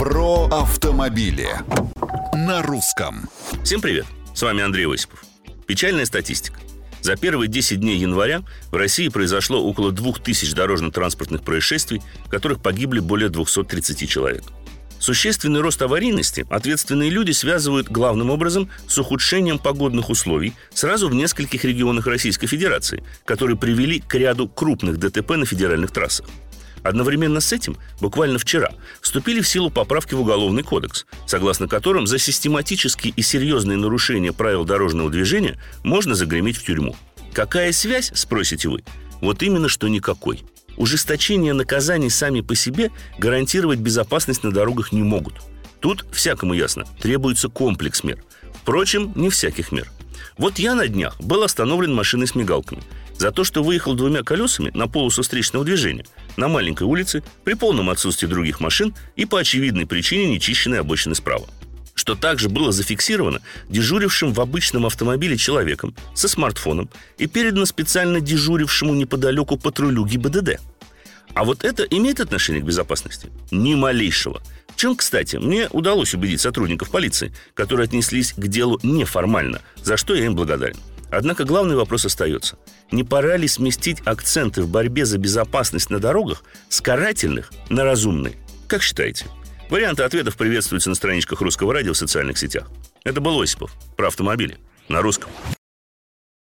Про автомобили на русском. Всем привет! С вами Андрей Осипов. Печальная статистика. За первые 10 дней января в России произошло около 2000 дорожно-транспортных происшествий, в которых погибли более 230 человек. Существенный рост аварийности ответственные люди связывают главным образом с ухудшением погодных условий сразу в нескольких регионах Российской Федерации, которые привели к ряду крупных ДТП на федеральных трассах. Одновременно с этим, буквально вчера, вступили в силу поправки в Уголовный кодекс, согласно которым за систематические и серьезные нарушения правил дорожного движения можно загреметь в тюрьму. Какая связь, спросите вы? Вот именно что никакой. Ужесточение наказаний сами по себе гарантировать безопасность на дорогах не могут. Тут, всякому ясно, требуется комплекс мер. Впрочем, не всяких мер. Вот я на днях был остановлен машиной с мигалками – за то, что выехал двумя колесами на полосу встречного движения на маленькой улице при полном отсутствии других машин и по очевидной причине нечищенной обочины справа что также было зафиксировано дежурившим в обычном автомобиле человеком со смартфоном и передано специально дежурившему неподалеку патрулю ГИБДД. А вот это имеет отношение к безопасности? Ни малейшего. В чем, кстати, мне удалось убедить сотрудников полиции, которые отнеслись к делу неформально, за что я им благодарен. Однако главный вопрос остается. Не пора ли сместить акценты в борьбе за безопасность на дорогах с карательных на разумные? Как считаете? Варианты ответов приветствуются на страничках Русского радио в социальных сетях. Это был Осипов про автомобили на русском.